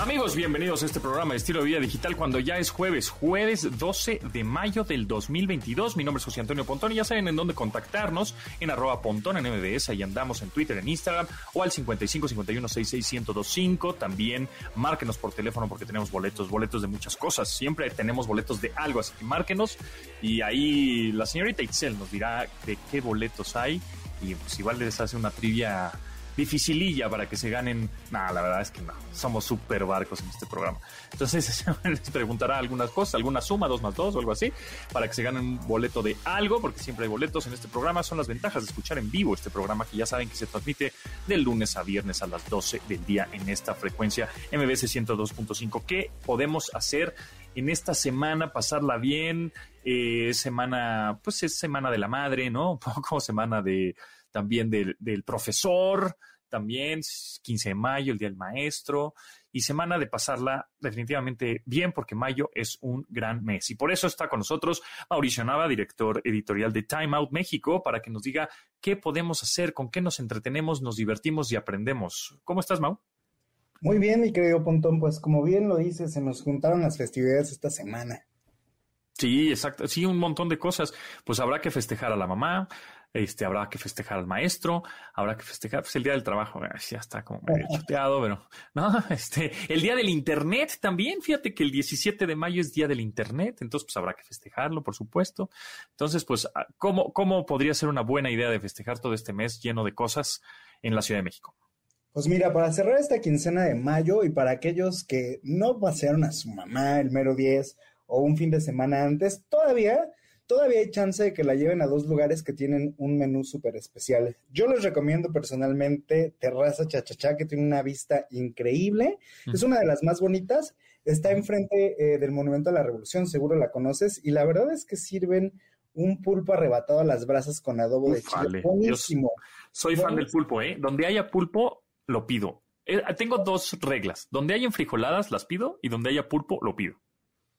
Amigos, bienvenidos a este programa de estilo de vida digital cuando ya es jueves, jueves 12 de mayo del 2022. Mi nombre es José Antonio Pontón y ya saben en dónde contactarnos en arroba pontón en MBS, ahí andamos en Twitter, en Instagram o al 55 51 66 1025. También márquenos por teléfono porque tenemos boletos, boletos de muchas cosas. Siempre tenemos boletos de algo, así que márquenos y ahí la señorita Itzel nos dirá de qué boletos hay y pues igual les hace una trivia dificililla para que se ganen. Nada, la verdad es que no. Somos súper barcos en este programa. Entonces les preguntará algunas cosas, alguna suma, dos más dos o algo así, para que se ganen un boleto de algo, porque siempre hay boletos en este programa. Son las ventajas de escuchar en vivo este programa que ya saben que se transmite de lunes a viernes a las 12 del día en esta frecuencia MBC 102.5. ¿Qué podemos hacer? en esta semana pasarla bien, eh, semana, pues es semana de la madre, ¿no? Un poco semana de, también del, del profesor, también 15 de mayo, el Día del Maestro, y semana de pasarla definitivamente bien, porque mayo es un gran mes. Y por eso está con nosotros Mauricio Nava, director editorial de Time Out México, para que nos diga qué podemos hacer, con qué nos entretenemos, nos divertimos y aprendemos. ¿Cómo estás, Mau? Muy bien, mi querido Pontón, pues como bien lo dices, se nos juntaron las festividades esta semana. Sí, exacto. Sí, un montón de cosas. Pues habrá que festejar a la mamá, este, habrá que festejar al maestro, habrá que festejar pues, el día del trabajo, ya está como medio chuteado, pero no, este, el día del internet también, fíjate que el 17 de mayo es día del internet, entonces pues habrá que festejarlo, por supuesto. Entonces, pues, ah, ¿cómo, cómo podría ser una buena idea de festejar todo este mes lleno de cosas en la Ciudad de México? Pues mira, para cerrar esta quincena de mayo y para aquellos que no pasearon a su mamá el mero 10 o un fin de semana antes, todavía todavía hay chance de que la lleven a dos lugares que tienen un menú súper especial. Yo les recomiendo personalmente Terraza Chachachá, que tiene una vista increíble. Es una de las más bonitas. Está enfrente eh, del Monumento a la Revolución, seguro la conoces. Y la verdad es que sirven un pulpo arrebatado a las brasas con adobo de chile. Buenísimo. soy fan del pulpo, ¿eh? Donde haya pulpo, lo pido. Eh, tengo dos reglas. Donde haya enfrijoladas, las pido. Y donde haya pulpo, lo pido.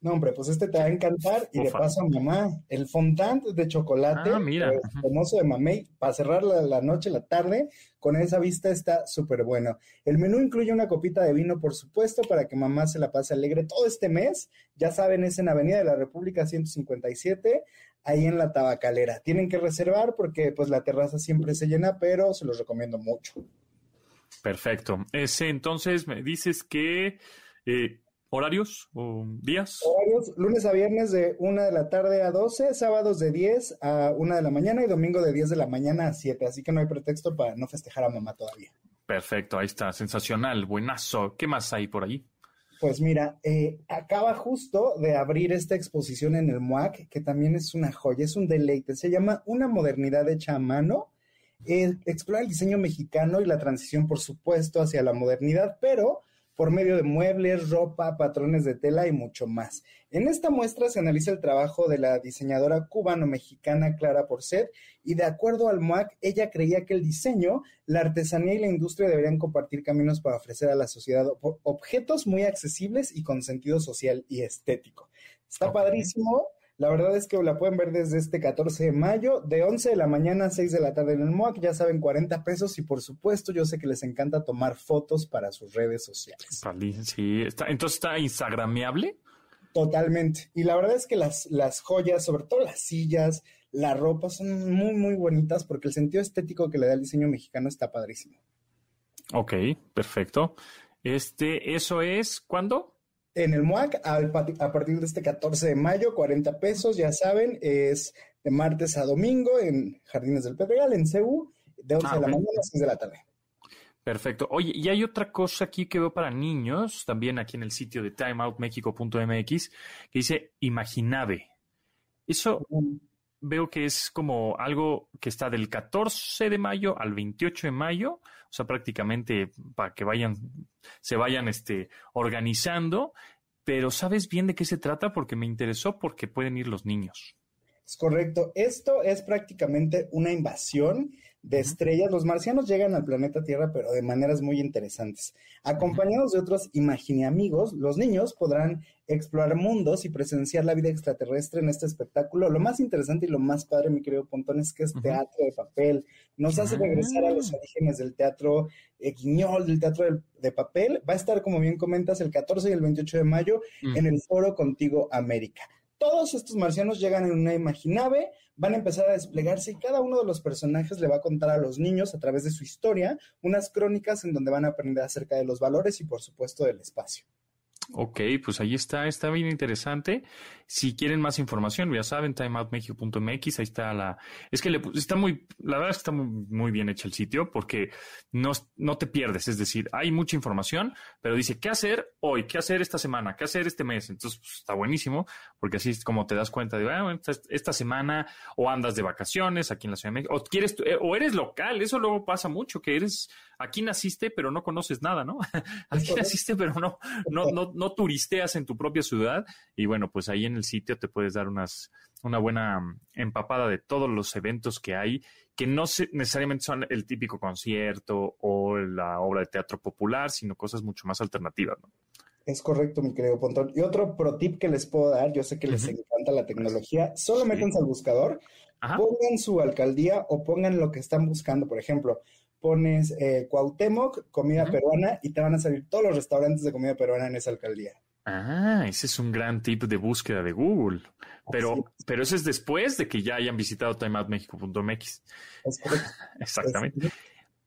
No, hombre, pues este te va a encantar y de paso a mamá. El fondant de chocolate, ah, mira. El famoso de mamey, para cerrar la, noche, la tarde, con esa vista está súper bueno. El menú incluye una copita de vino, por supuesto, para que mamá se la pase alegre todo este mes. Ya saben, es en Avenida de la República 157, ahí en la tabacalera. Tienen que reservar porque pues la terraza siempre se llena, pero se los recomiendo mucho. Perfecto. Ese entonces me dices que... Eh, ¿Horarios o días? Horarios, lunes a viernes de 1 de la tarde a 12, sábados de 10 a 1 de la mañana y domingo de 10 de la mañana a 7. Así que no hay pretexto para no festejar a mamá todavía. Perfecto, ahí está, sensacional, buenazo. ¿Qué más hay por ahí? Pues mira, eh, acaba justo de abrir esta exposición en el MUAC, que también es una joya, es un deleite. Se llama Una modernidad hecha a mano. Eh, explora el diseño mexicano y la transición, por supuesto, hacia la modernidad, pero por medio de muebles, ropa, patrones de tela y mucho más. En esta muestra se analiza el trabajo de la diseñadora cubano-mexicana Clara Porcet y de acuerdo al MOAC, ella creía que el diseño, la artesanía y la industria deberían compartir caminos para ofrecer a la sociedad objetos muy accesibles y con sentido social y estético. Está padrísimo. La verdad es que la pueden ver desde este 14 de mayo, de 11 de la mañana a 6 de la tarde en el MOAC, ya saben, 40 pesos y por supuesto yo sé que les encanta tomar fotos para sus redes sociales. Sí, está, entonces está instagrameable. Totalmente. Y la verdad es que las, las joyas, sobre todo las sillas, la ropa son muy, muy bonitas porque el sentido estético que le da el diseño mexicano está padrísimo. Ok, perfecto. Este, ¿eso es cuándo? En el MUAC a, partir de este 14 de mayo, 40 pesos, ya saben, es de martes a domingo en Jardines del Pedregal, en CEU, de 11 ah, de la mañana a 6 de la tarde. Perfecto. Oye, y hay otra cosa aquí que veo para niños, también aquí en el sitio de timeoutmexico.mx, que dice Imaginave. Eso veo que es como algo que está del 14 de mayo al 28 de mayo, o sea, prácticamente para que vayan, se vayan este, organizando, pero ¿sabes bien de qué se trata? Porque me interesó porque pueden ir los niños. Es correcto. Esto es prácticamente una invasión de estrellas. Los marcianos llegan al planeta Tierra, pero de maneras muy interesantes. Acompañados de otros amigos, los niños podrán explorar mundos y presenciar la vida extraterrestre en este espectáculo. Lo más interesante y lo más padre, mi querido Pontón, es que es teatro de papel. Nos hace regresar a los ah. orígenes del teatro eh, guiñol, del teatro de, papel. Va a estar, como bien comentas, el 14 y el 28 de mayo en el Foro Contigo América. Todos estos marcianos llegan en una imaginave, van a empezar a desplegarse y cada uno de los personajes le va a contar a los niños a través de su historia unas crónicas en donde van a aprender acerca de los valores y por supuesto del espacio. Ok, pues ahí está, está bien interesante. Si quieren más información, ya saben, timeoutmexico.mx, ahí está la... Es que le, está muy, la verdad es que está muy, bien hecho el sitio porque no, no te pierdes, es decir, hay mucha información, pero dice, ¿qué hacer hoy? ¿Qué hacer esta semana? ¿Qué hacer este mes? Entonces, pues, está buenísimo porque así es como te das cuenta de, bueno, esta, esta, semana o andas de vacaciones aquí en la Ciudad de México, o, quieres, eh, o eres local, eso luego pasa mucho, que eres, aquí naciste pero no conoces nada, ¿no? aquí naciste pero no, no, no, no turisteas en tu propia ciudad y bueno, pues ahí en el sitio te puedes dar unas, una buena mm, empapada de todos los eventos que hay, que no necesariamente son el típico concierto o la obra de teatro popular, sino cosas mucho más alternativas. Es correcto, mi querido Pontón. Y otro pro tip que les puedo dar, yo sé que les encanta la tecnología, solo métanse al buscador, pongan su alcaldía o pongan lo que están buscando. Por ejemplo, pones eh, Cuauhtémoc, comida peruana, y te van a salir todos los restaurantes de comida peruana en esa alcaldía. Ah, ese es un gran tip de búsqueda de Google. Pero, pero eso es después de que ya hayan visitado timeoutmexico.mx. Exactamente.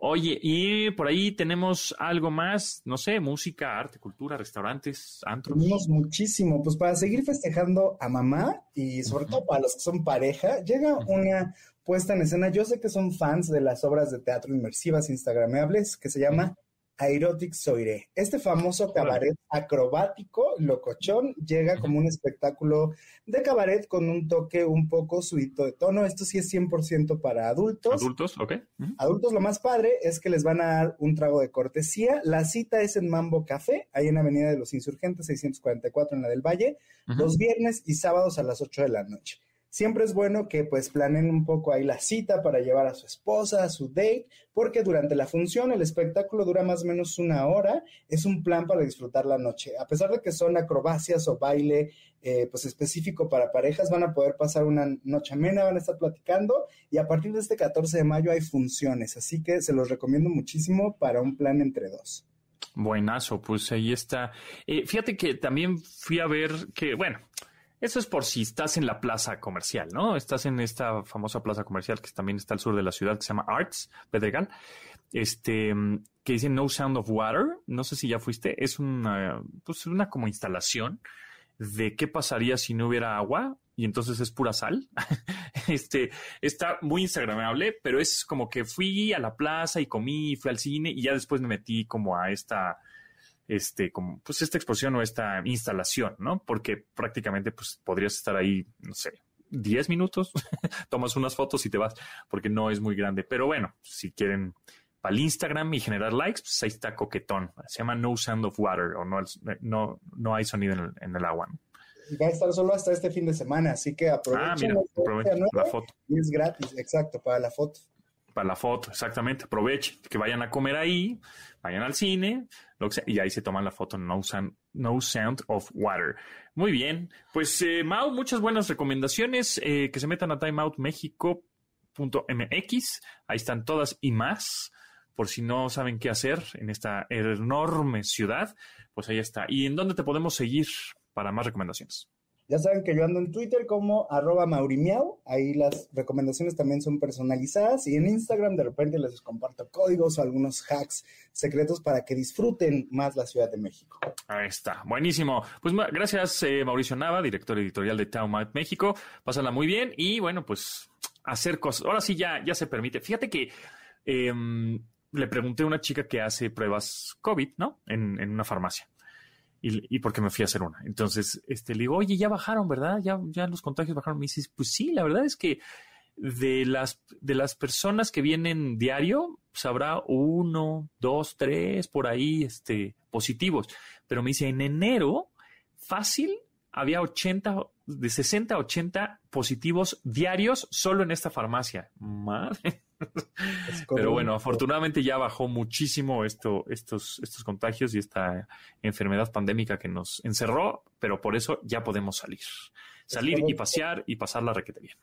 Oye, y por ahí tenemos algo más, no sé, música, arte, cultura, restaurantes, antros. Tenemos muchísimo, pues para seguir festejando a mamá y sobre todo para los que son pareja, llega una puesta en escena. Yo sé que son fans de las obras de teatro inmersivas instagramables que se llama Aerotic Soiree. Este famoso cabaret acrobático, locochón, llega como un espectáculo de cabaret con un toque un poco suito de tono. Esto sí es 100% para adultos. Adultos, ok. Adultos, lo más padre es que les van a dar un trago de cortesía. La cita es en Mambo Café, ahí en Avenida de los Insurgentes, 644 en la del Valle, los viernes y sábados a las 8 de la noche siempre es bueno que pues planeen un poco ahí la cita para llevar a su esposa, a su date, porque durante la función el espectáculo dura más o menos una hora, es un plan para disfrutar la noche. A pesar de que son acrobacias o baile eh, pues específico para parejas, van a poder pasar una noche amena, van a estar platicando y a partir de este 14 de mayo hay funciones, así que se los recomiendo muchísimo para un plan entre dos. Buenazo, pues ahí está. Eh, fíjate que también fui a ver que, bueno, eso es por si estás en la plaza comercial, ¿no? Estás en esta famosa plaza comercial que también está al sur de la ciudad, que se llama Arts, Pedregal, este, que dice No Sound of Water. No sé si ya fuiste. Es una, pues una como instalación de qué pasaría si no hubiera agua y entonces es pura sal. este, está muy instagramable, pero es como que fui a la plaza y comí, fui al cine y ya después me metí como a esta este, como, pues esta exposición o esta instalación, ¿no? Porque prácticamente, pues podrías estar ahí, no sé, 10 minutos, tomas unas fotos y te vas, porque no es muy grande. Pero bueno, si quieren para el Instagram y generar likes, pues ahí está coquetón. Se llama No Sound of Water o no, no, no hay sonido en el, agua. va a estar solo hasta este fin de semana, así que aprovechen, ah, aprovechen la foto. Y es gratis, exacto, para la foto. Para la foto, exactamente. Aprovechen que vayan a comer ahí, vayan al cine, y ahí se toman la foto no sound, no sound of Water. Muy bien, pues eh, Mau, muchas buenas recomendaciones, eh, que se metan a timeoutmexico.mx, ahí están todas y más, por si no saben qué hacer en esta enorme ciudad, pues ahí está. ¿Y en dónde te podemos seguir para más recomendaciones? Ya saben que yo ando en Twitter como arroba maurimiau, ahí las recomendaciones también son personalizadas y en Instagram de repente les comparto códigos o algunos hacks secretos para que disfruten más la Ciudad de México. Ahí está, buenísimo. Pues gracias eh, Mauricio Nava, director editorial de Town México, pásala muy bien y bueno, pues hacer cosas. Ahora sí ya, ya se permite. Fíjate que... Em, le pregunté a una chica que hace pruebas COVID, ¿no? En, en una farmacia y, y, porque me fui a hacer una. Entonces, este, le digo, oye, ya bajaron, ¿verdad? Ya, ya los contagios bajaron. Me dices, pues sí, la verdad es que de las, de las personas que vienen diario, pues habrá uno, dos, tres por ahí, este, positivos. Pero me dice, en enero, fácil, había 80, de 60 a 80 positivos diarios solo en esta farmacia. Madre. Pero bueno, afortunadamente ya bajó muchísimo esto, estos, estos contagios y esta enfermedad pandémica que nos encerró, pero por eso ya podemos salir. Salir y pasear y pasar la requete bien.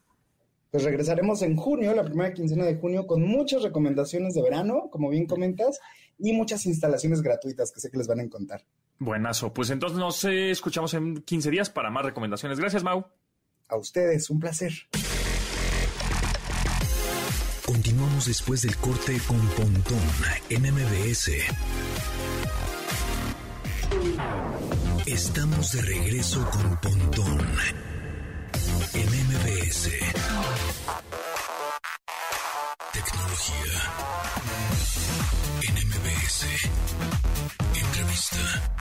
Pues regresaremos en junio, la primera quincena de junio, con muchas recomendaciones de verano, como bien comentas, y muchas instalaciones gratuitas que sé que les van a encontrar. Buenazo. Pues entonces nos escuchamos en 15 días para más recomendaciones. Gracias, Mau. A ustedes, un placer. Después del corte con Pontón en MBS. Estamos de regreso con Pontón en MBS. Tecnología en MBS. Entrevista.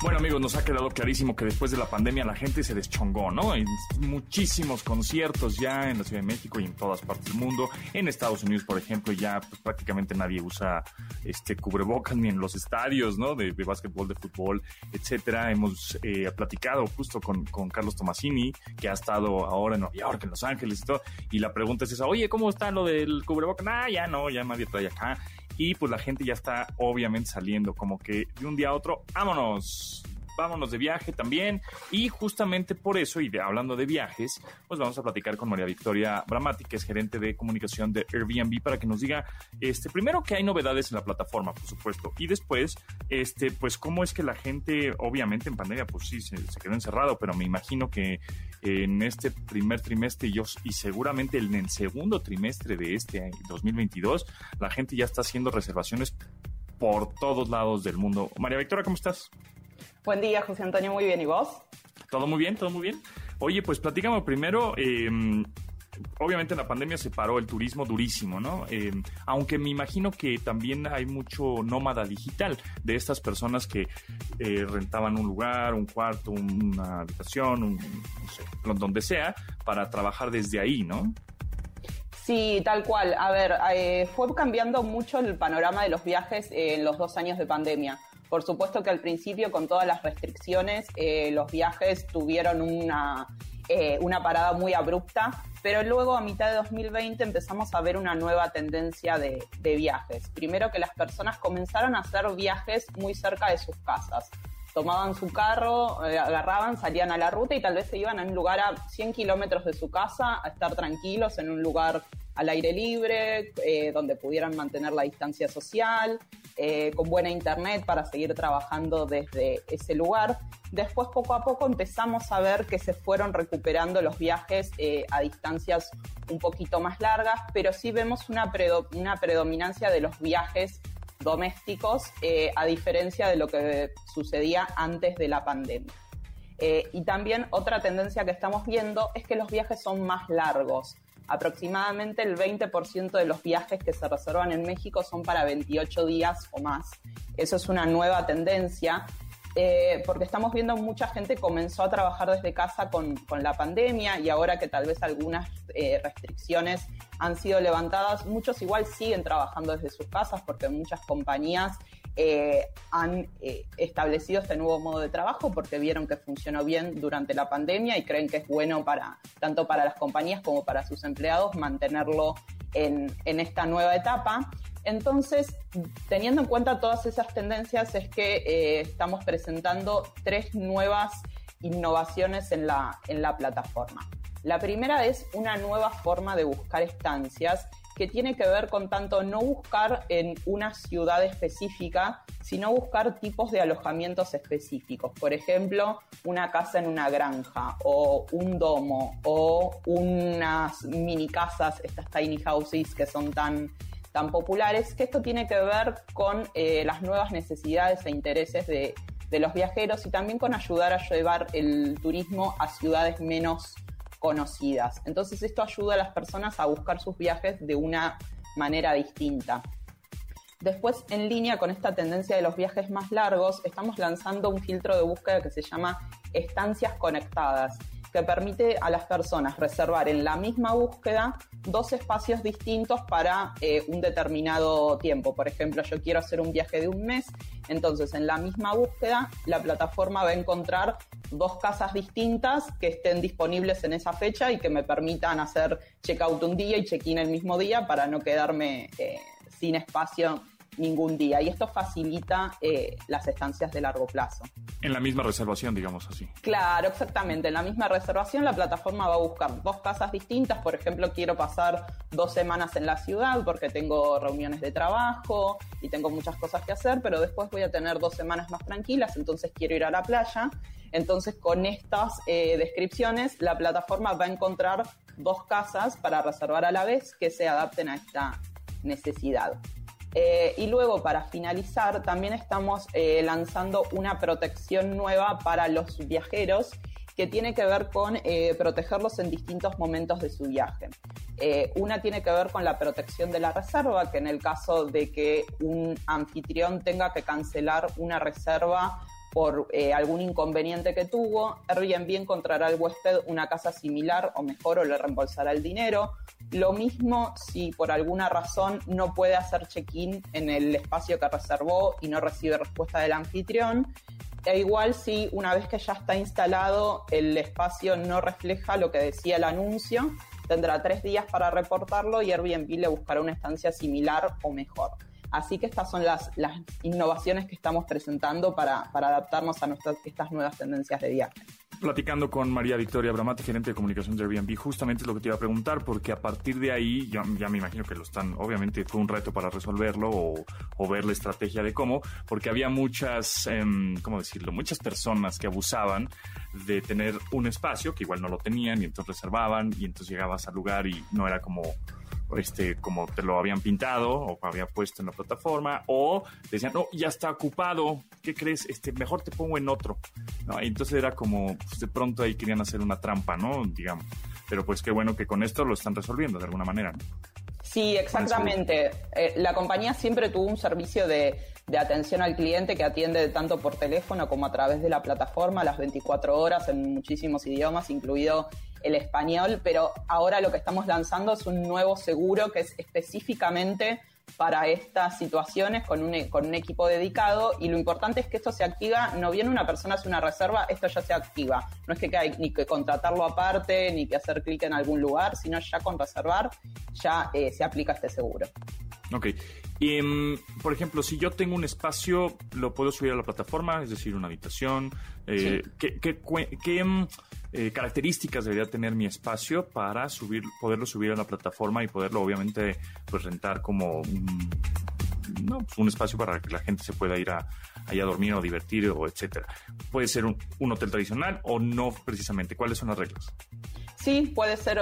Bueno amigos, nos ha quedado clarísimo que después de la pandemia la gente se deschongó, ¿no? Hay muchísimos conciertos ya en la Ciudad de México y en todas partes del mundo. En Estados Unidos, por ejemplo, ya pues, prácticamente nadie usa este cubrebocas ni en los estadios, ¿no? De, de básquetbol, de fútbol, etcétera. Hemos eh, platicado justo con, con, Carlos Tomasini, que ha estado ahora en Nueva York, en Los Ángeles y todo. Y la pregunta es esa, oye, ¿cómo está lo del cubrebocas? Ah, ya no, ya nadie trae acá y pues la gente ya está obviamente saliendo como que de un día a otro, vámonos, vámonos de viaje también. Y justamente por eso, y hablando de viajes, pues vamos a platicar con María Victoria Bramati, que es gerente de comunicación de Airbnb, para que nos diga, este, primero que hay novedades en la plataforma, por supuesto, y después, este, pues cómo es que la gente, obviamente en pandemia, pues sí, se, se quedó encerrado, pero me imagino que en este primer trimestre y, y seguramente en el segundo trimestre de este 2022, la gente ya está haciendo reservaciones por todos lados del mundo. María Victoria, ¿cómo estás? Buen día, José Antonio, muy bien. ¿Y vos? Todo muy bien, todo muy bien. Oye, pues platícame primero, eh, obviamente la pandemia se paró el turismo durísimo, ¿no? Eh, aunque me imagino que también hay mucho nómada digital de estas personas que eh, rentaban un lugar, un cuarto, una habitación, un, no sé, donde sea, para trabajar desde ahí, ¿no? Sí, tal cual. A ver, eh, fue cambiando mucho el panorama de los viajes en los dos años de pandemia. Por supuesto que al principio, con todas las restricciones, eh, los viajes tuvieron una, eh, una parada muy abrupta, pero luego a mitad de 2020 empezamos a ver una nueva tendencia de, viajes. Primero que las personas comenzaron a hacer viajes muy cerca de sus casas tomaban su carro, eh, agarraban, salían a la ruta y tal vez se iban a un lugar a 100 kilómetros de su casa a estar tranquilos en un lugar al aire libre, eh, donde pudieran mantener la distancia social, eh, con buena internet para seguir trabajando desde ese lugar. Después, poco a poco, empezamos a ver que se fueron recuperando los viajes eh, a distancias un poquito más largas, pero sí vemos una, una predominancia de los viajes domésticos, a diferencia de lo que sucedía antes de la pandemia. y también otra tendencia que estamos viendo es que los viajes son más largos aproximadamente el 20% de los viajes que se reservan en México son para 28 días o más. Eso es una nueva tendencia. Eh, porque estamos viendo mucha gente comenzó a trabajar desde casa con, con la pandemia y ahora que tal vez algunas eh, restricciones han sido levantadas, muchos igual siguen trabajando desde sus casas porque muchas compañías eh, han eh, establecido este nuevo modo de trabajo porque vieron que funcionó bien durante la pandemia y creen que es bueno para tanto para las compañías como para sus empleados mantenerlo en, en esta nueva etapa. Entonces, teniendo en cuenta todas esas tendencias, es que eh, estamos presentando tres nuevas innovaciones en la, en la plataforma. La primera es una nueva forma de buscar estancias que tiene que ver con tanto no buscar en una ciudad específica, sino buscar tipos de alojamientos específicos. Por ejemplo, una casa en una granja o un domo o unas mini casas, estas tiny houses que son tan tan populares, que esto tiene que ver con eh, las nuevas necesidades e intereses de, de los viajeros y también con ayudar a llevar el turismo a ciudades menos conocidas. Entonces esto ayuda a las personas a buscar sus viajes de una manera distinta. Después, en línea con esta tendencia de los viajes más largos, estamos lanzando un filtro de búsqueda que se llama estancias conectadas, que permite a las personas reservar en la misma búsqueda dos espacios distintos para eh, un determinado tiempo. Por ejemplo, yo quiero hacer un viaje de un mes, entonces en la misma búsqueda la plataforma va a encontrar dos casas distintas que estén disponibles en esa fecha y que me permitan hacer check-out un día y check-in el mismo día para no quedarme eh, sin espacio ningún día. Y esto facilita eh, las estancias de largo plazo. En la misma reservación, digamos así. Claro, exactamente. En la misma reservación la plataforma va a buscar dos casas distintas. Por ejemplo, quiero pasar dos semanas en la ciudad porque tengo reuniones de trabajo y tengo muchas cosas que hacer, pero después voy a tener dos semanas más tranquilas, entonces quiero ir a la playa. Entonces, con estas eh, descripciones, la plataforma va a encontrar dos casas para reservar a la vez que se adapten a esta necesidad. Eh, y luego, para finalizar, también estamos eh, lanzando una protección nueva para los viajeros que tiene que ver con eh, protegerlos en distintos momentos de su viaje. una tiene que ver con la protección de la reserva, que en el caso de que un anfitrión tenga que cancelar una reserva por eh, algún inconveniente que tuvo, Airbnb encontrará al huésped una casa similar o mejor o le reembolsará el dinero. Lo mismo si por alguna razón no puede hacer check-in en el espacio que reservó y no recibe respuesta del anfitrión. E igual si una vez que ya está instalado el espacio no refleja lo que decía el anuncio, tendrá tres días para reportarlo y Airbnb le buscará una estancia similar o mejor. Así que estas son las, las innovaciones que estamos presentando para, adaptarnos a nuestras, estas nuevas tendencias de viaje. Platicando con María Victoria Bramate, gerente de comunicación de Airbnb, justamente es lo que te iba a preguntar, porque a partir de ahí, ya, ya me imagino que lo están, obviamente fue un reto para resolverlo o, ver la estrategia de cómo, porque había muchas, em, ¿cómo decirlo? Muchas personas que abusaban de tener un espacio que igual no lo tenían y entonces reservaban y entonces llegabas al lugar y no era como este, como te lo habían pintado o había puesto en la plataforma, o decían, no, ya está ocupado, ¿qué crees? Este, mejor te pongo en otro. ¿No? entonces era como, pues, de pronto ahí querían hacer una trampa, ¿no? Digamos. Pero pues qué bueno que con esto lo están resolviendo de alguna manera. Sí, exactamente. Eh, la compañía siempre tuvo un servicio de, de, atención al cliente que atiende tanto por teléfono como a través de la plataforma las 24 horas en muchísimos idiomas, incluido el español, pero ahora lo que estamos lanzando es un nuevo seguro que es específicamente para estas situaciones con un, con un equipo dedicado y lo importante es que esto se activa, no viene una persona hace una reserva, esto ya se activa, no es que hay ni que contratarlo aparte ni que hacer clic en algún lugar, sino ya con reservar ya eh, se aplica este seguro. Ok. Y, em, por ejemplo, si yo tengo un espacio, ¿lo puedo subir a la plataforma? Es decir, una habitación. Eh, ¿Qué, qué, qué em, eh, características debería tener mi espacio para subir, poderlo subir a la plataforma y poderlo, obviamente, pues rentar como un, no, pues, un espacio para que la gente se pueda ir a, a dormir o divertir o etcétera? ¿Puede ser un, un hotel tradicional o no precisamente? ¿Cuáles son las reglas? Sí, puede ser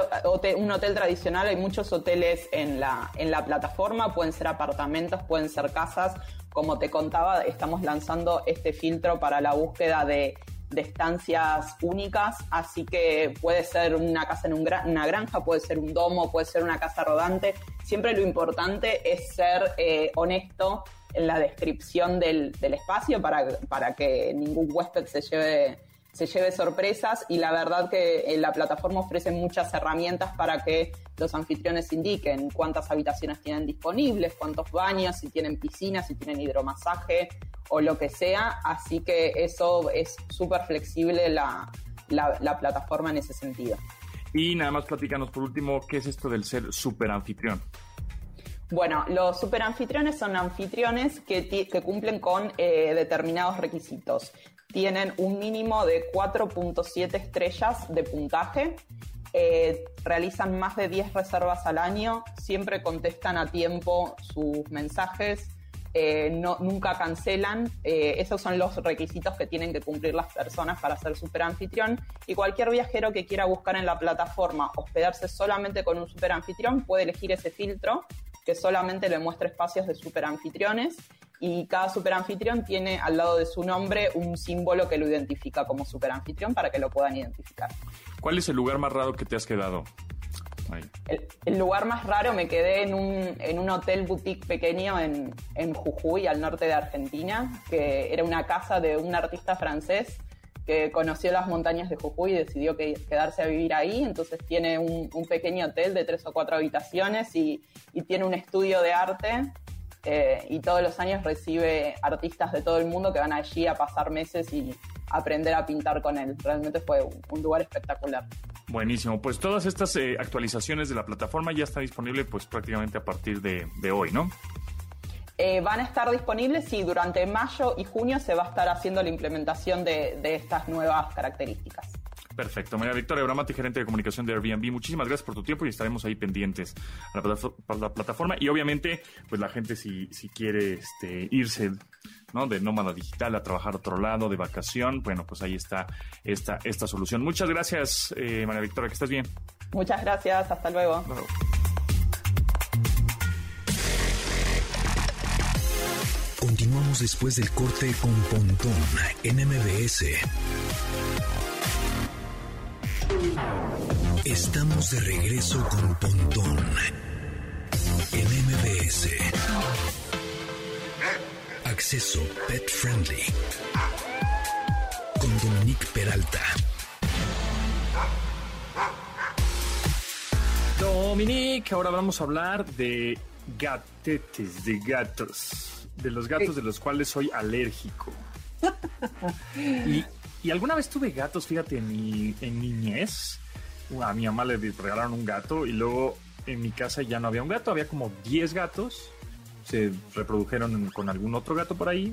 un hotel tradicional. Hay muchos hoteles en la, en la plataforma. Pueden ser apartamentos, pueden ser casas. Como te contaba, estamos lanzando este filtro para la búsqueda de, estancias únicas. Así que puede ser una casa en una granja, puede ser un domo, puede ser una casa rodante. Siempre lo importante es ser eh, honesto en la descripción del, del espacio para, para que ningún huésped se lleve se lleve sorpresas y la verdad que en la plataforma ofrece muchas herramientas para que los anfitriones indiquen cuántas habitaciones tienen disponibles, cuántos baños, si tienen piscina, si tienen hidromasaje o lo que sea. Así que eso es súper flexible la, la, plataforma en ese sentido. Y nada más platícanos por último, ¿qué es esto del ser super anfitrión? Bueno, los superanfitriones son anfitriones que, cumplen con eh, determinados requisitos tienen un mínimo de 4.7 estrellas de puntaje, eh, realizan más de 10 reservas al año, siempre contestan a tiempo sus mensajes, eh, nunca cancelan. Esos son los requisitos que tienen que cumplir las personas para ser superanfitrión. Y cualquier viajero que quiera buscar en la plataforma hospedarse solamente con un superanfitrión puede elegir ese filtro que solamente le muestra espacios de superanfitriones y cada superanfitrión tiene al lado de su nombre un símbolo que lo identifica como superanfitrión para que lo puedan identificar. ¿Cuál es el lugar más raro que te has quedado? El, lugar más raro me quedé en un, en un hotel boutique pequeño en, en, Jujuy, al norte de Argentina, que era una casa de un artista francés que conoció las montañas de Jujuy y decidió que, quedarse a vivir ahí. Entonces tiene un, pequeño hotel de tres o cuatro habitaciones y, tiene un estudio de arte. Eh, y todos los años recibe artistas de todo el mundo que van allí a pasar meses y aprender a pintar con él. Realmente fue un, lugar espectacular. Buenísimo, pues todas estas eh, actualizaciones de la plataforma ya están disponibles pues prácticamente a partir de, de hoy, ¿no? Eh, van a estar disponibles y durante mayo y junio se va a estar haciendo la implementación de, estas nuevas características. Perfecto. María Victoria Bramati, gerente de comunicación de Airbnb, muchísimas gracias por tu tiempo y estaremos ahí pendientes a la, plataforma. Y obviamente, pues la gente si, si quiere este, irse ¿no? de nómada digital a trabajar a otro lado, de vacación, bueno, pues ahí está esta, esta solución. Muchas gracias, eh, María Victoria, que estés bien. Muchas gracias, hasta luego. Continuamos después del corte con Pontón en MBS. Estamos de regreso con Pontón en MBS. Acceso Pet Friendly con Dominique Peralta. Dominique, ahora vamos a hablar de gatetes, de gatos de los gatos de los cuales soy alérgico. y, alguna vez tuve gatos, fíjate, en mi, en niñez. A mi mamá le regalaron un gato y luego en mi casa ya no había un gato, había como 10 gatos. Se reprodujeron con algún otro gato por ahí.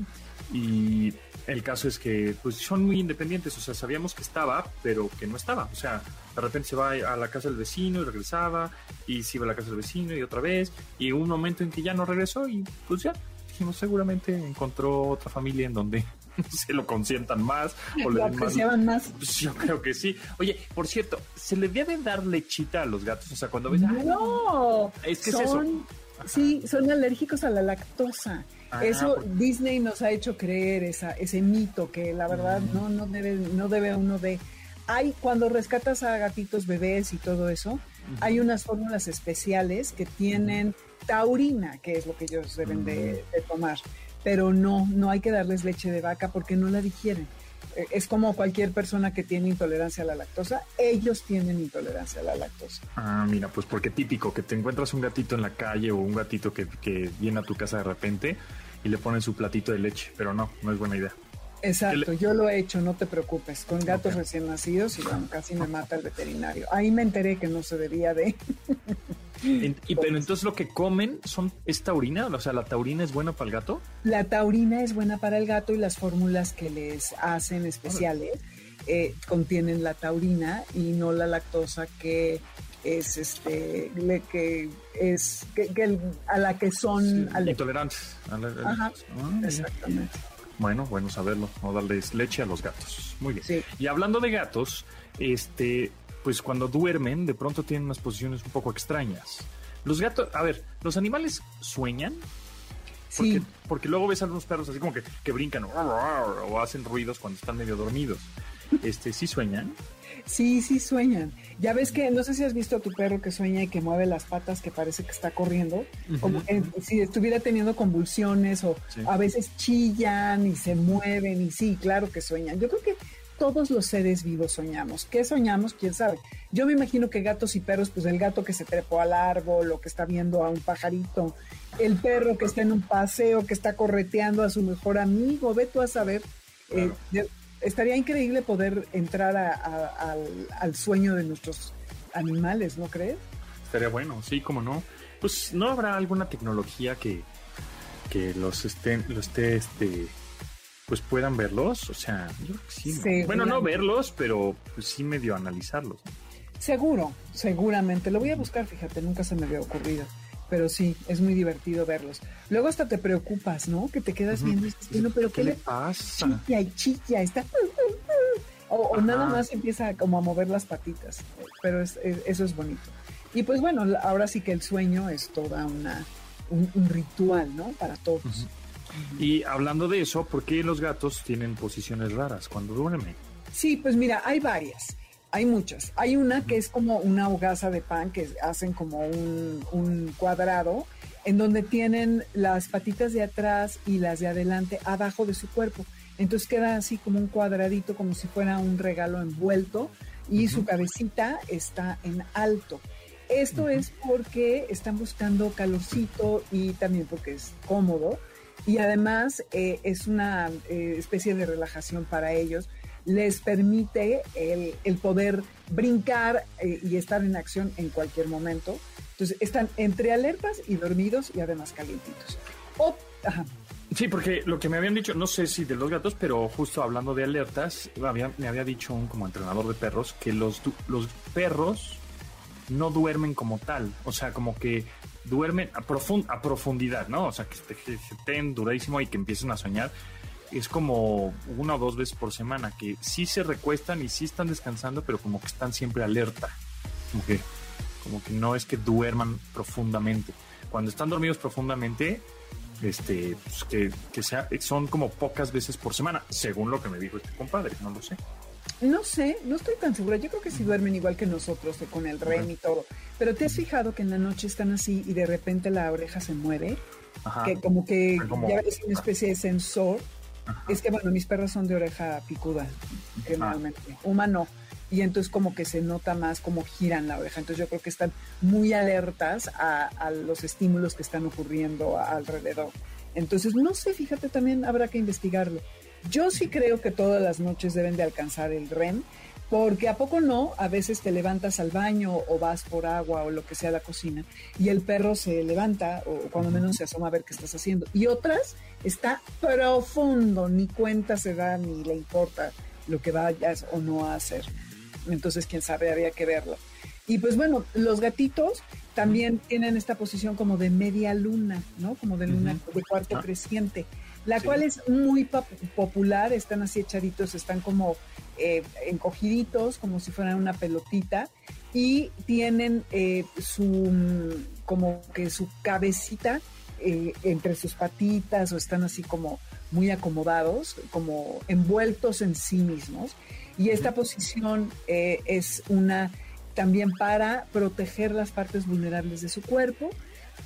Y el caso es que pues son muy independientes, o sea, sabíamos que estaba, pero que no estaba. O sea, de repente se va a la casa del vecino y regresaba, y se iba a la casa del vecino y otra vez, y un momento en que ya no regresó y pues ya dijimos, seguramente encontró otra familia en donde se lo consientan más o le apreciaban más. Pues yo creo que sí. Oye, por cierto, ¿se le debe dar lechita a los gatos? O sea, cuando ves... No, es que son, Sí, son alérgicos a la lactosa. Ah, eso Disney nos ha hecho creer esa, ese mito que la verdad no, no, debe, no debe uno de... Hay, cuando rescatas a gatitos bebés y todo eso, hay unas fórmulas especiales que tienen taurina, que es lo que ellos deben de, tomar. Pero no, no hay que darles leche de vaca porque no la digieren. Eh, es como cualquier persona que tiene intolerancia a la lactosa, ellos tienen intolerancia a la lactosa. Ah, mira, pues porque típico que te encuentras un gatito en la calle o un gatito que, que viene a tu casa de repente y le ponen su platito de leche, pero no, no es buena idea. Exacto, yo lo he hecho, no te preocupes, con gatos recién nacidos y bueno, casi me mata el veterinario. Ahí me enteré que no se debía de... y, pero entonces lo que comen son es taurina, o sea, la taurina es buena para el gato. La taurina es buena para el gato y las fórmulas que les hacen especiales eh, contienen la taurina y no la lactosa que es este que es que, a la que son intolerantes. Ajá, ah, exactamente. Bueno, bueno saberlo, no darles leche a los gatos. Muy bien. Y hablando de gatos, este, pues cuando duermen, de pronto tienen unas posiciones un poco extrañas. Los gatos, a ver, ¿los animales sueñan? Porque, sí. porque luego ves a algunos perros así como que, que brincan o hacen ruidos cuando están medio dormidos. Este, ¿sí sueñan? Sí, sí sueñan. Ya ves que, no sé si has visto a tu perro que sueña y que mueve las patas, que parece que está corriendo, como si estuviera teniendo convulsiones o a veces chillan y se mueven y sí, claro que sueñan. Yo creo que todos los seres vivos soñamos. ¿Qué soñamos? ¿Quién sabe? Yo me imagino que gatos y perros, pues el gato que se trepó al árbol o que está viendo a un pajarito, el perro que está en un paseo, que está correteando a su mejor amigo, ve tú a saber. Eh, estaría increíble poder entrar al, sueño de nuestros animales, ¿no crees? Estaría bueno, sí, como no. Pues no habrá alguna tecnología que, que los estén, los esté, este, pues puedan verlos, o sea, yo creo que sí. Bueno, no verlos, pero pues sí medio analizarlos. Seguro, seguramente. Lo voy a buscar, fíjate, nunca se me había ocurrido pero sí, es muy divertido verlos. Luego hasta te preocupas, ¿no? Que te quedas viendo y pero ¿qué, le pasa? Chilla y chilla, está... O, nada más empieza como a mover las patitas, pero eso es bonito. Y pues bueno, ahora sí que el sueño es toda una un, ritual, ¿no? Para todos. Y hablando de eso, ¿por qué los gatos tienen posiciones raras cuando duermen? Sí, pues mira, hay varias. Hay muchas. Hay una que es como una hogaza de pan que hacen como un, cuadrado en donde tienen las patitas de atrás y las de adelante abajo de su cuerpo. Entonces queda así como un cuadradito, como si fuera un regalo envuelto y su cabecita está en alto. Esto es porque están buscando calorcito y también porque es cómodo y además eh, es una eh, especie de relajación para ellos. Les permite el, poder brincar eh, y estar en acción en cualquier momento. Entonces están entre alertas y dormidos y además calientitos. Sí, porque lo que me habían dicho, no sé si de los gatos, pero justo hablando de alertas, me había dicho un como entrenador de perros que los, los perros no duermen como tal. O sea, como que duermen a, a profundidad, ¿no? O sea, que, estén durísimo y que empiecen a soñar. Es como una o dos veces por semana, que sí se recuestan y sí están descansando, pero como que están siempre alerta. Como que, como que no es que duerman profundamente. Cuando están dormidos profundamente, este, pues que, que sea, son como pocas veces por semana, según lo que me dijo este compadre, no lo sé. No sé, no estoy tan segura. Yo creo que sí duermen igual que nosotros, eh, con el REM y todo. Pero ¿te has fijado que en la noche están así y de repente la oreja se mueve? Que como que ya es una especie de sensor. Es que, bueno, mis perros son de oreja picuda, generalmente. Humano. Y entonces como que se nota más cómo giran la oreja. Entonces yo creo que están muy alertas a, a los estímulos que están ocurriendo alrededor. Entonces, no sé, fíjate, también habrá que investigarlo. Yo sí creo que todas las noches deben de alcanzar el REM, porque a poco no, a veces te levantas al baño o vas por agua o lo que sea a la cocina y el perro se levanta o cuando menos se asoma a ver qué estás haciendo. Y otras está profundo, ni cuenta se da ni le importa lo que vayas o no a hacer. Entonces, quién sabe, había que verlo. Y pues bueno, los gatitos también tienen esta posición como de media luna, ¿no? Como de luna, de cuarto ah. creciente la cual es muy popular, están así echaditos, están como eh, encogiditos, como si fueran una pelotita, y tienen eh, su, como que su cabecita eh, entre sus patitas, o están así como muy acomodados, como envueltos en sí mismos. Y esta posición es una también para proteger las partes vulnerables de su cuerpo,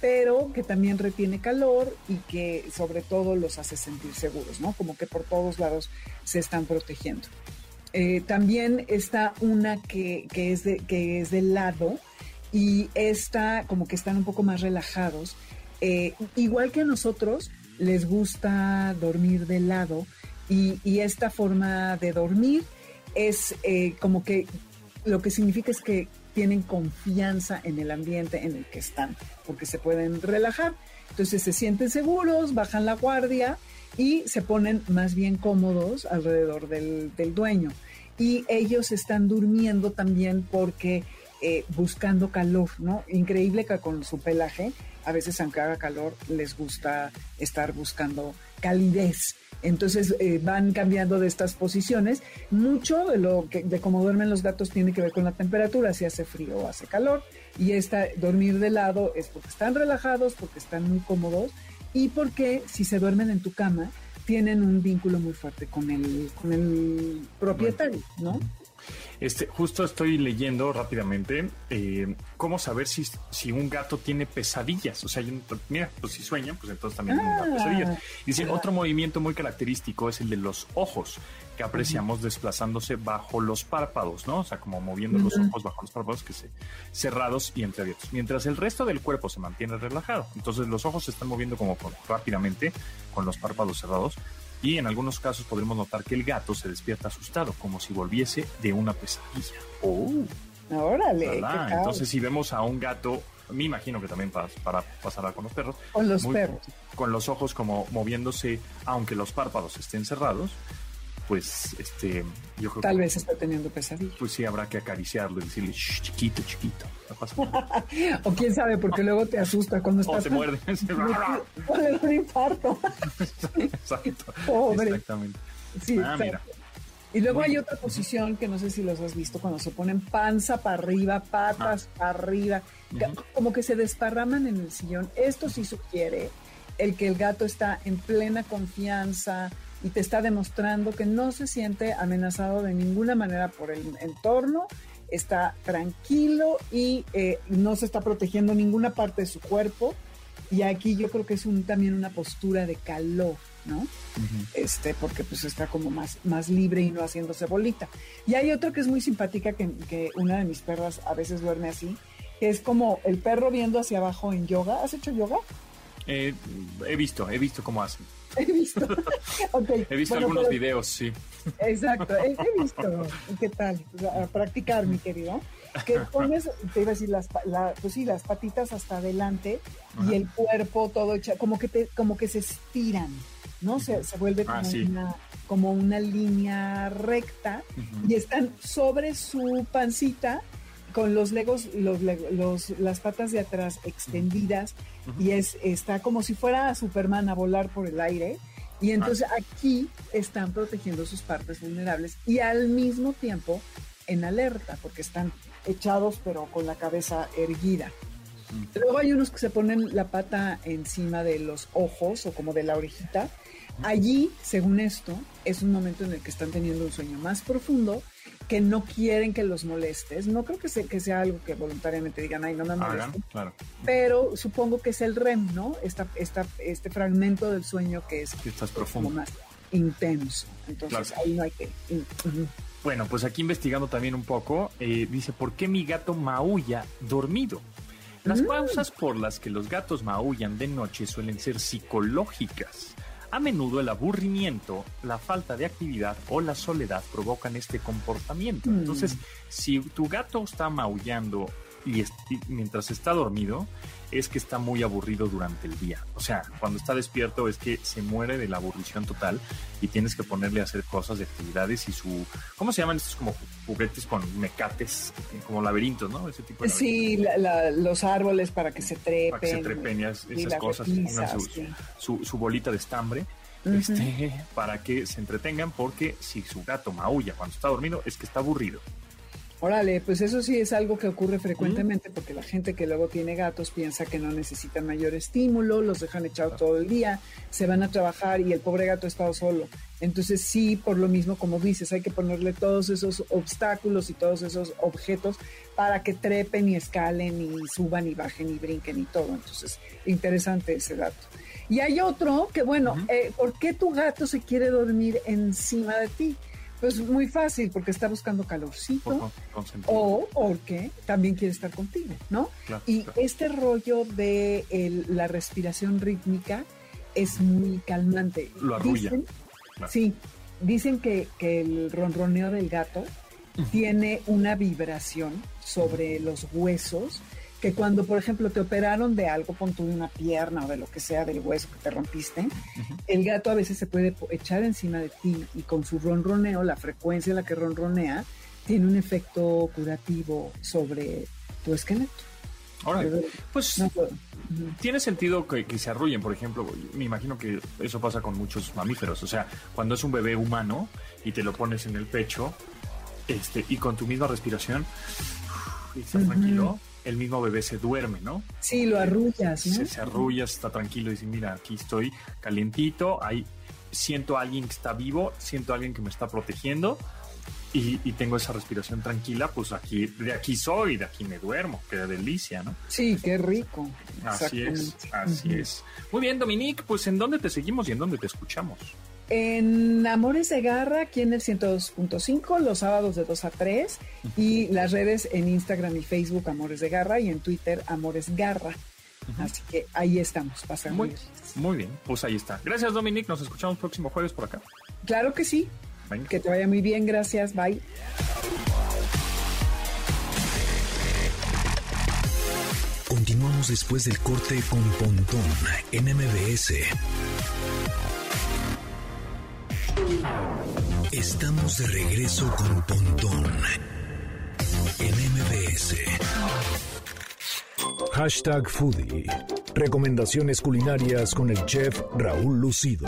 pero que también retiene calor y que sobre todo los hace sentir seguros, ¿no? Como que por todos lados se están protegiendo. Eh, también está una que, es de, que es del lado y esta como que están un poco más relajados. Eh, igual que a nosotros les gusta dormir de lado y, esta forma de dormir es eh, como que lo que significa es que tienen confianza en el ambiente en el que están, porque se pueden relajar. Entonces se sienten seguros, bajan la guardia y se ponen más bien cómodos alrededor del, dueño. Y ellos están durmiendo también porque eh, buscando calor, ¿no? Increíble que con su pelaje, a veces aunque haga calor, les gusta estar buscando calidez. Entonces eh, van cambiando de estas posiciones. Mucho de lo que, de cómo duermen los gatos tiene que ver con la temperatura, si hace frío o hace calor. Y esta dormir de lado es porque están relajados, porque están muy cómodos y porque si se duermen en tu cama tienen un vínculo muy fuerte con el, con el propietario, ¿no? Este, justo estoy leyendo rápidamente eh, cómo saber si, si un gato tiene pesadillas. O sea, mira, pues si sueñan, pues entonces también tienen ah. pesadillas. Dice, otro movimiento muy característico es el de los ojos, que apreciamos desplazándose bajo los párpados, ¿no? O sea, como moviendo los ojos bajo los párpados que se cerrados y entreabiertos. Mientras el resto del cuerpo se mantiene relajado. Entonces los ojos se están moviendo como rápidamente con los párpados cerrados y en algunos casos podremos notar que el gato se despierta asustado, como si volviese de una pesadilla. ¡Oh! ¡Órale! Entonces, si vemos a un gato, me imagino que también para, para pasará con los perros. Con los perros. Con los ojos como moviéndose, aunque los párpados estén cerrados, pues este yo creo tal vez está teniendo pesadillas. Pues sí habrá que acariciarlo y decirle chiquito, chiquito. o quién sabe, porque luego te asusta cuando estás. O se muerde. Puede un infarto. Exacto. Pobre. Exactamente. Sí, ah, mira. Y luego hay otra posición que no sé si los has visto cuando se ponen panza para arriba, patas ah. para arriba, como que se desparraman en el sillón. Esto sí sugiere el que el gato está en plena confianza, y te está demostrando que no se siente amenazado de ninguna manera por el entorno, está tranquilo y eh, no se está protegiendo ninguna parte de su cuerpo. Y aquí yo creo que es un, también una postura de calor, ¿no? Este, porque pues está como más, más libre y no haciéndose bolita. Y hay otro que es muy simpática, que, que una de mis perras a veces duerme así, que es como el perro viendo hacia abajo en yoga. ¿Has hecho yoga? Eh, he visto, he visto cómo hacen. He visto. He visto algunos videos, sí. Exacto, he, visto. ¿Qué tal? A practicar, mi querido. Que pones, te iba a decir, las, pues sí, las patitas hasta adelante y el cuerpo todo hecho, como que, te, como que se estiran, ¿no? Se, se vuelve ah, como, una, como una línea recta y están sobre su pancita con los legos, los, los, las patas de atrás extendidas y es, está como si fuera Superman a volar por el aire. Y entonces aquí están protegiendo sus partes vulnerables y al mismo tiempo en alerta, porque están echados pero con la cabeza erguida. Luego hay unos que se ponen la pata encima de los ojos o como de la orejita. Allí, según esto, es un momento en el que están teniendo un sueño más profundo que no quieren que los molestes. No creo que sea, que sea algo que voluntariamente digan, ay, no me molestes. Pero supongo que es el REM, ¿no? Esta, esta, este fragmento del sueño que es estás profundo. más intenso. Entonces ahí no hay que... Bueno, pues aquí investigando también un poco, eh, dice, ¿por qué mi gato maulla dormido? Las mm. causas por las que los gatos maullan de noche suelen ser psicológicas. A menudo el aburrimiento, la falta de actividad o la soledad provocan este comportamiento. Mm. Entonces, si tu gato está maullando y mientras está dormido, es que está muy aburrido durante el día. O sea, cuando está despierto es que se muere de la aburrición total y tienes que ponerle a hacer cosas de actividades y su... ¿Cómo se llaman estos como juguetes con mecates, como laberintos, ¿no? Ese tipo de Sí, los árboles para que se trepen. Para que se trepen esas cosas, pongan su, su, bolita de estambre. Este, para que se entretengan porque si su gato maulla cuando está dormido es que está aburrido. Órale, pues eso sí es algo que ocurre frecuentemente porque la gente que luego tiene gatos piensa que no necesitan mayor estímulo, los dejan echados todo el día, se van a trabajar y el pobre gato ha estado solo. Entonces sí, por lo mismo, como dices, hay que ponerle todos esos obstáculos y todos esos objetos para que trepen y escalen y suban y bajen y brinquen y todo. Entonces, interesante ese dato. Y hay otro que, bueno, eh, ¿por qué tu gato se quiere dormir encima de ti? Pues muy fácil, porque está buscando calorcito. o porque también quiere estar contigo, ¿no? y este rollo de la respiración rítmica es muy calmante. Lo arrulla. Sí, dicen que, que, el ronroneo del gato tiene una vibración sobre los huesos que cuando, por ejemplo, te operaron de algo, pon tú de una pierna o de lo que sea, del hueso que te rompiste, el gato a veces se puede echar encima de ti y con su ronroneo, la frecuencia en la que ronronea, tiene un efecto curativo sobre tu esqueleto. Ahora, pues tiene sentido que, se arrullen, por ejemplo, me imagino que eso pasa con muchos mamíferos, o sea, cuando es un bebé humano y te lo pones en el pecho, este, y con tu misma respiración, y estás tranquilo, el mismo bebé se duerme, ¿no? Sí, lo arrullas, ¿no? Se, se arrulla, está tranquilo y dice, mira, aquí estoy calientito, ahí siento a alguien que está vivo, siento a alguien que me está protegiendo y, tengo esa respiración tranquila, pues aquí, de aquí soy, de aquí me duermo, qué delicia, ¿no? Sí, qué rico. Así es, así es. Muy bien, Dominique, pues ¿en dónde te seguimos y en dónde te escuchamos? En Amores de Garra, aquí en el 102.5, los sábados de 2 a 3, y las redes en Instagram y Facebook Amores de Garra y en Twitter Amores Garra. Así que ahí estamos, pasando. Muy, muy bien, pues ahí está. Gracias, Dominique. Nos escuchamos próximo jueves por acá. Claro que sí. Que te vaya muy bien, gracias. Bye. Continuamos después del corte con Pontón en MBS. Estamos de regreso con Pontón en MBS. Hashtag Foodie. Recomendaciones culinarias con el chef Raúl Lucido.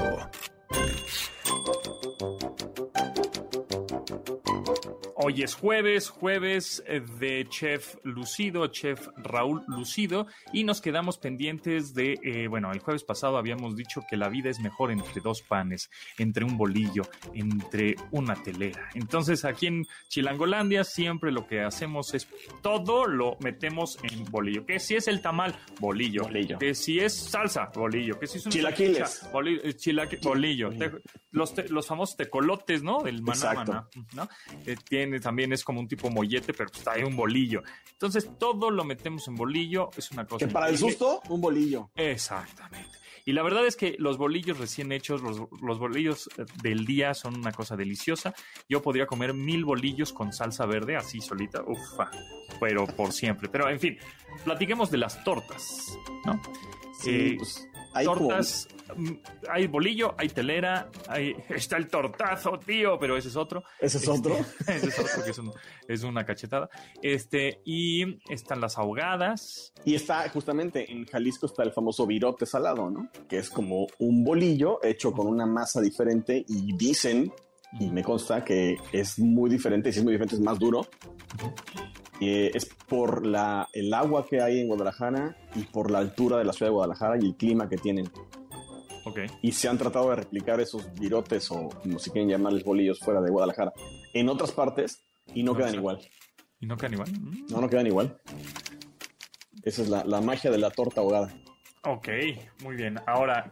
Hoy es jueves, jueves eh, de Chef Lucido, Chef Raúl Lucido, y nos quedamos pendientes de, eh, bueno, el jueves pasado habíamos dicho que la vida es mejor entre dos panes, entre un bolillo, entre una telera. Entonces aquí en Chilangolandia siempre lo que hacemos es todo lo metemos en bolillo. Que si es el tamal, bolillo. Bolillo. Que si es salsa, bolillo. Que si es un Chilaquiles. bolillo. eh, chilaque- bolillo. Te- los, te- los famosos tecolotes, ¿no? Del maná, maná, ¿no? Eh, tiene también es como un tipo mollete, pero pues trae un bolillo. Entonces todo lo metemos en bolillo, es una cosa. Que para el susto, un bolillo. Exactamente. Y la verdad es que los bolillos recién hechos, los, los bolillos eh, del día son una cosa deliciosa. Yo podría comer mil bolillos con salsa verde así solita, ufa, pero por siempre. Pero en fin, platiquemos de las tortas, ¿no? Sí, Eh, pues, hay tortas, mm, hay bolillo, hay telera, hay, está el tortazo, tío, pero ese es otro. ese es otro. Ese es otro que es, un- es una cachetada. Este, y están las ahogadas. Y está justamente en Jalisco está el famoso virote salado, ¿no? Que es como un bolillo hecho con una masa diferente y dicen, y me consta que es muy diferente, y si es muy diferente es más duro. Eh, es por la, el agua que hay en Guadalajara y por la altura de la ciudad de Guadalajara y el clima que tienen. Y se han tratado de replicar esos virotes o como si quieren llamarles bolillos fuera de Guadalajara en otras partes y no, No quedan igual. ¿Y no quedan igual? Mm. No, no quedan igual. Esa es la, la magia de la torta ahogada. Ok, muy bien. Ahora,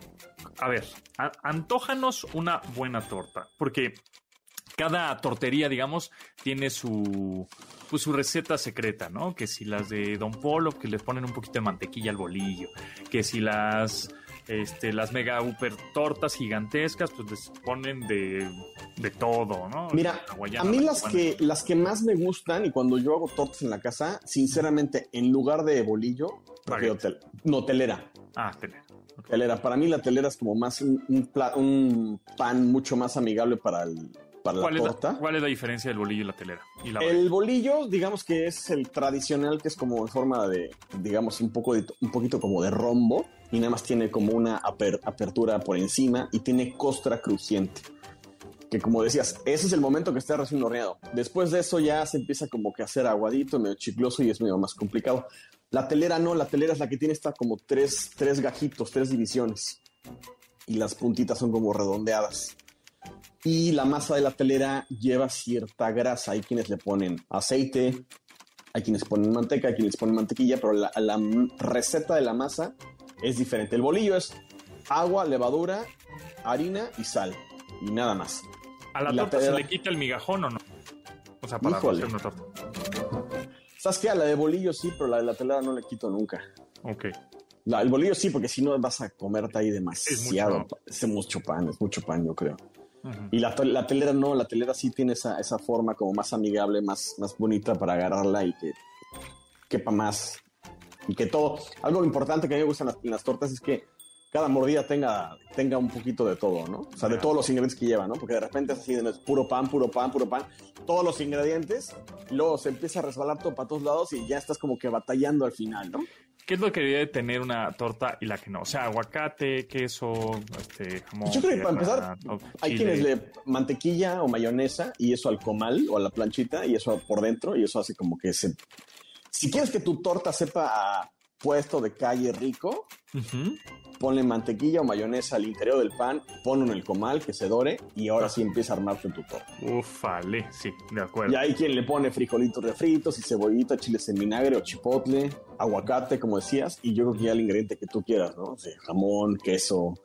a ver, a- antójanos una buena torta, porque cada tortería, digamos, tiene su, pues, su receta secreta, ¿no? Que si las de Don Polo, que les ponen un poquito de mantequilla al bolillo, que si las, este, las mega super tortas gigantescas, pues les ponen de, de todo, ¿no? Mira, a mí la las que, las que más me gustan y cuando yo hago tortas en la casa, sinceramente, en lugar de bolillo, prefiero no, telera. Ah, tener. Ok. Telera. Para mí la telera es como más un, un pla- un pan mucho más amigable para, el, para la ¿Cuál es la, torta. ¿Cuál es la diferencia del bolillo y la telera? Y la El bolillo, digamos que es el tradicional, que es como en forma de, digamos, un, poco de- un poquito como de rombo, y nada más tiene como una aper- apertura por encima y tiene costra crujiente. Que como decías, ese es el momento que está recién horneado. Después de eso ya se empieza como que a hacer aguadito, medio chicloso y es medio más complicado. La telera no, la telera es la que tiene esta como tres, tres gajitos, tres divisiones. Y las puntitas son como redondeadas y la masa de la telera lleva cierta grasa. Hay quienes le ponen aceite, hay quienes ponen manteca, hay quienes ponen mantequilla, pero la, receta de la masa es diferente. El bolillo es agua, levadura, harina y sal y nada más. ¿A la la torta se le quita el migajón o no? O sea, para hacer una torta. ¿Sabes qué? A la de bolillo sí, pero la de la telera no le quito nunca. Ok. La, el bolillo sí, porque si no vas a comerte ahí demasiado. mucho. Es mucho pan, es mucho pan, yo creo. Y la, la telera no, la telera sí tiene esa, esa forma como más amigable, más, más bonita para agarrarla y que quepa más. Y que todo. Algo importante que a mí me gusta en las, en las tortas es que cada mordida tenga, tenga un poquito de todo, ¿no? O sea, de todos los ingredientes que lleva, ¿no? Porque de repente es así, es puro pan, puro pan, puro pan, todos los ingredientes, y luego se empieza a resbalar todo para todos lados y ya estás como que batallando al final, ¿no? ¿Qué es lo que debería de tener una torta y la que no? O sea, aguacate, queso, este, jamón. Yo creo que para empezar, Hay chile. quienes le mantequilla o mayonesa y eso al comal o a la planchita y eso por dentro y eso hace como que se... Si quieres que tu torta sepa a puesto de calle rico, Ujú. ponle mantequilla o mayonesa al interior del pan, ponlo en el comal que se dore y ahora sí empieza a armarte tu torta. Ufale, sí, de acuerdo. Y hay quien le pone frijolitos refritos y cebollita, chiles en vinagre o chipotle, aguacate, como decías, y yo creo que ya el ingrediente que tú quieras, ¿no? O sea, jamón, queso,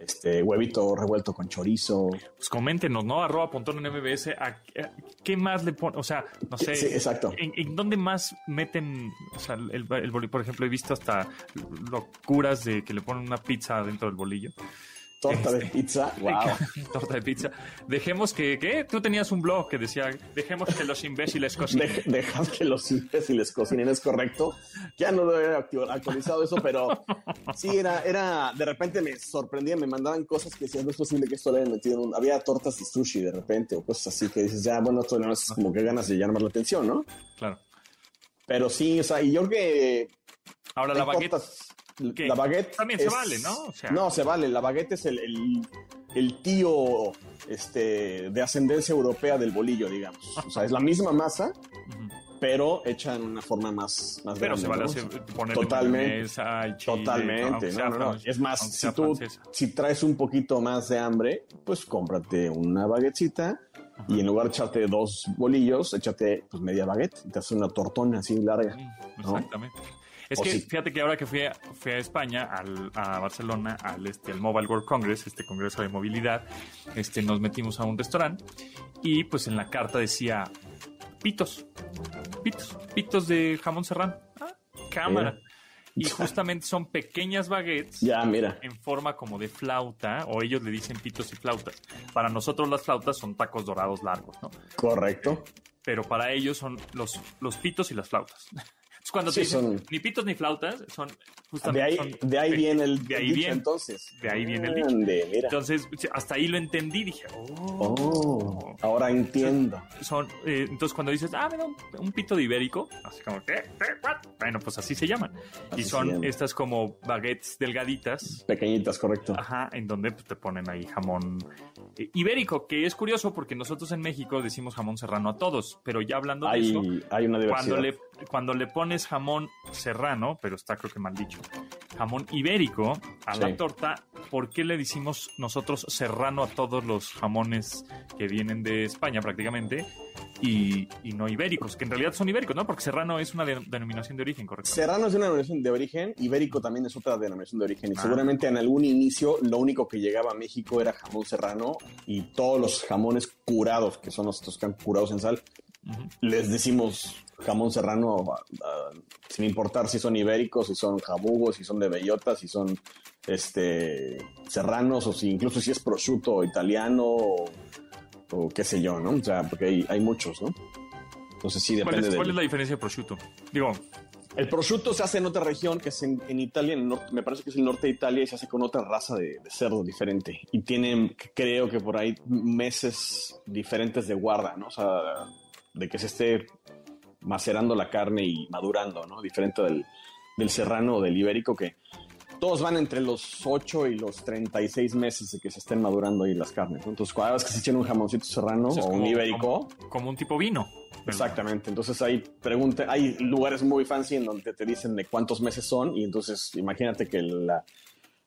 este, huevito revuelto con chorizo. Pues coméntenos, ¿no? Arroba pontón en MBS. ¿a- a- ¿Qué más le ponen? O sea, no sé. Sí, exacto. ¿En, en dónde más meten, o sea, el, el bolillo? Por ejemplo, he visto hasta locuras de que le ponen una pizza dentro del bolillo. Torta de Este, pizza, wow. Torta de pizza. Dejemos que, ¿qué? Tú tenías un blog que decía, dejemos que los imbéciles cocinen. Dej- Dejad que los imbéciles cocinen, es correcto. Ya no lo actu- actualizado eso, pero sí, era, era, de repente me sorprendía, me mandaban cosas que decían, no es posible que esto le hayan metido en un... Había tortas de sushi de repente o cosas así que dices, ya, bueno, esto no es como que ganas de llamar la atención, ¿no? Claro. Pero sí, o sea, y yo creo que... Ahora la baguette. tortas- La baguette También se vale, ¿no? O sea- no, se vale. La baguette es el, el- el tío este, de ascendencia europea del bolillo, digamos. O sea, es la misma masa, pero hecha en una forma más, más pero grande. se vale ¿no? ponerle Totalmente. chile, Totalmente, no, no, no. Es más, si tú francesa. si traes un poquito más de hambre, pues cómprate una baguetcita y en lugar de echarte dos bolillos, échate pues media baguette y te haces una tortona así larga. Exactamente. Es O que fíjate que ahora que fui a, fui a España, al- a Barcelona, al, este, al Mobile World Congress, este congreso de movilidad, este, nos metimos a un restaurante y pues en la carta decía pitos, pitos, pitos de jamón serrano. Ah, cámara. Mira. Y justamente son pequeñas baguettes Ya, mira. en forma como de flauta, o ellos le dicen pitos y flautas. Para nosotros las flautas son tacos dorados largos, ¿no? Correcto. pero para ellos son los, los pitos y las flautas. Cuando te Sí, dicen son- ni pitos ni flautas, son De justamente. ahí, son- de ahí viene el, de ahí dicho, viene, entonces. de ahí viene el dicho. Ande, mira. Entonces, hasta ahí lo entendí, dije, oh. Oh, ahora entiendo. Son, eh, entonces, cuando dices, ah, mira, un, un pito de ibérico, así como, ¿qué? ¿Qué? ¿What? Bueno, pues así se llaman. Así y son estas como baguettes delgaditas, Pequeñitas, correcto. Ajá, en donde pues, te ponen ahí jamón eh, ibérico, que es curioso porque nosotros en México decimos jamón serrano a todos, pero ya hablando de eso, hay una diversidad. cuando le, cuando le pones jamón serrano, pero está creo que mal dicho, jamón ibérico a Sí. la torta, ¿por qué le decimos nosotros serrano a todos los jamones que vienen de España prácticamente y, y no ibéricos? Que en realidad son ibéricos, ¿no? Porque serrano es una de- denominación de origen, ¿correcto? Serrano es una denominación de origen, ibérico también es otra denominación de origen. Y Ah. seguramente en algún inicio lo único que llegaba a México era jamón serrano y todos los jamones curados, que son estos que han curados en sal, Les decimos jamón serrano sin importar si son ibéricos, si son jabugos, si son de bellota, si son este serranos o si incluso si es prosciutto italiano o, o qué sé yo, ¿no? O sea, porque hay, hay muchos, ¿no? Entonces sí ¿Cuál, depende es, de cuál es la diferencia de prosciutto? Digo, el prosciutto se hace en otra región, que es en, en Italia, en el norte- me parece que es el norte de Italia, y se hace con otra raza de, de cerdo diferente. Y tienen, creo que por ahí, meses diferentes de guarda, ¿no? O sea, de que se esté macerando la carne y madurando, ¿no? Diferente del, del serrano o del ibérico, que todos van entre los 8 y los 36 meses de que se estén madurando ahí las carnes. ¿no? Entonces, cada vez que se echen un jamoncito serrano o un como- ibérico, como, como un tipo vino. Exactamente, entonces hay pregunta, hay lugares muy fancy en donde te dicen de cuántos meses son y entonces imagínate que la,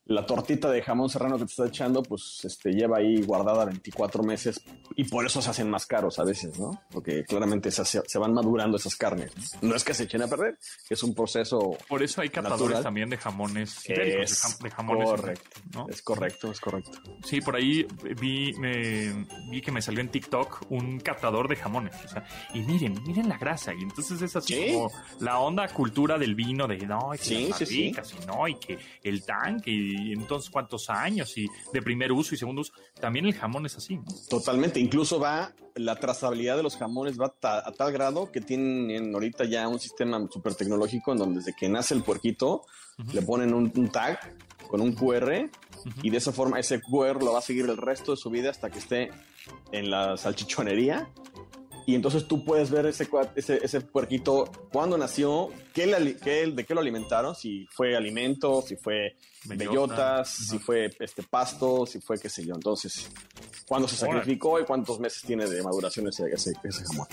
la tortita de jamón serrano que te está echando pues este, lleva ahí guardada 24 meses y por eso se hacen más caros a veces, ¿no? Porque claramente se, hace- se van madurando esas carnes. ¿no? No es que se echen a perder, es un proceso... Por eso hay catadores Natural. también de jamones ibéricos, de, correcto, ¿no? es correcto, es correcto. Sí, por ahí vi, me- vi que me salió en TikTok un catador de jamones. O sea, y miren, miren la grasa. Y entonces es así Sí. como la onda cultura del vino, de no, y que Sí, las sí, y no, y que el tanque, y entonces cuántos años, y de primer uso y segundo uso. También el jamón es así, ¿no? Totalmente, incluso va, la trazabilidad de los jamones va ta- a tal grado que tienen ahorita ya un sistema súper tecnológico en donde desde que nace el puerquito le ponen un, un tag con un QR y de esa forma ese QR lo va a seguir el resto de su vida hasta que esté en la salchichonería y entonces tú puedes ver ese, ese, ese puerquito, cuándo nació, qué le qué- de qué lo alimentaron, si fue alimento, si fue Bellota. bellotas, si fue este pasto, si fue qué sé yo. Entonces, cuándo se Órale. sacrificó y cuántos meses tiene de maduración ese, ese, ese jamón.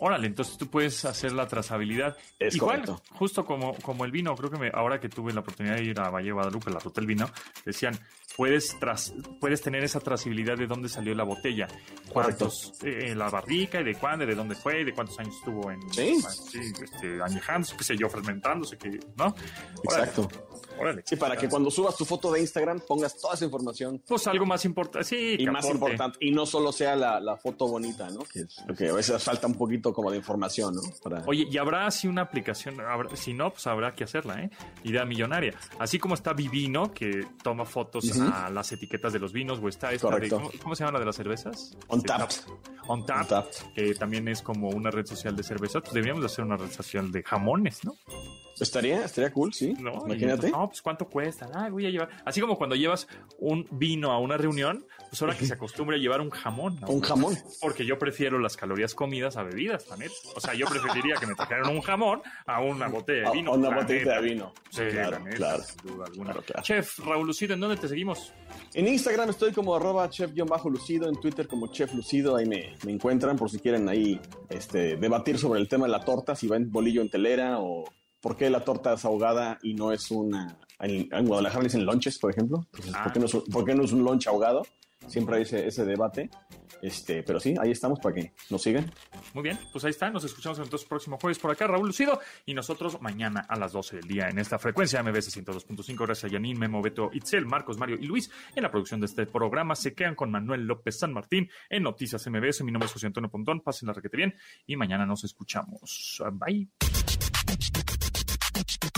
Órale, entonces tú puedes hacer la trazabilidad. Es Igual, correcto. justo como, como el vino, creo que me- ahora que tuve la oportunidad de ir a Valle de Guadalupe, la ruta del vino, decían, puedes, tras, puedes tener esa trazabilidad de dónde salió la botella, cuántos, eh, la barrica y de cuándo, de dónde fue, de cuántos años estuvo en Sí. sí, este, añejándose, qué sé yo, fermentándose, que, ¿no? Exacto. Órale. Sí, para que cuando subas tu foto de Instagram pongas toda esa información Pues algo más importante, sí, y que más aporte. importante, y no solo sea la, la foto bonita, ¿no? Que, es- a veces falta un poquito como de información, ¿no? Para... Oye, y habrá así una aplicación, habrá- si no, pues habrá que hacerla, ¿eh? Idea millonaria. Así como está Vivino, que toma fotos a las etiquetas de los vinos, o está esta de. ¿cómo, cómo se llama la de las cervezas? On Tap, Untapped. que también es como una red social de cerveza. Pues deberíamos de hacer una red social de jamones, ¿no? Estaría, estaría cool, sí. ¿no? Imagínate. no, pues cuánto cuesta. Ah, voy a llevar. Así como cuando llevas un vino a una reunión, pues ahora que se acostumbre a llevar un jamón. ¿no? Un jamón. Porque yo prefiero las calorías comidas a bebidas, neta. O sea, yo preferiría que me trajeran un jamón a una botella de vino. A una la botella de vino. Sí, claro, sin duda alguna. Claro, claro. Chef Raúl Lucido, ¿en dónde te seguimos? En Instagram estoy como arroba chef-lucido, en Twitter como chef lucido, ahí me, me encuentran por si quieren ahí este, debatir sobre el tema de la torta, si va en bolillo en telera o por qué la torta es ahogada y no es una... En, en Guadalajara dicen lonches, por ejemplo. Entonces. ¿por, qué no es, un- lonche ahogado? Siempre hay ese, debate. Este, pero sí, ahí estamos para que nos sigan. Muy bien, pues ahí está. Nos escuchamos entonces próximo jueves por acá, Raúl Lucido. Y nosotros mañana a las 12 del día en esta frecuencia MBS 102.5. Gracias a Yanin, Memo, Beto, Itzel, Marcos, Mario y Luis. En la producción de este programa se quedan con Manuel López San Martín en Noticias MBS. Mi nombre es José Antonio Pontón. Pasen la requete bien y mañana nos escuchamos. Bye.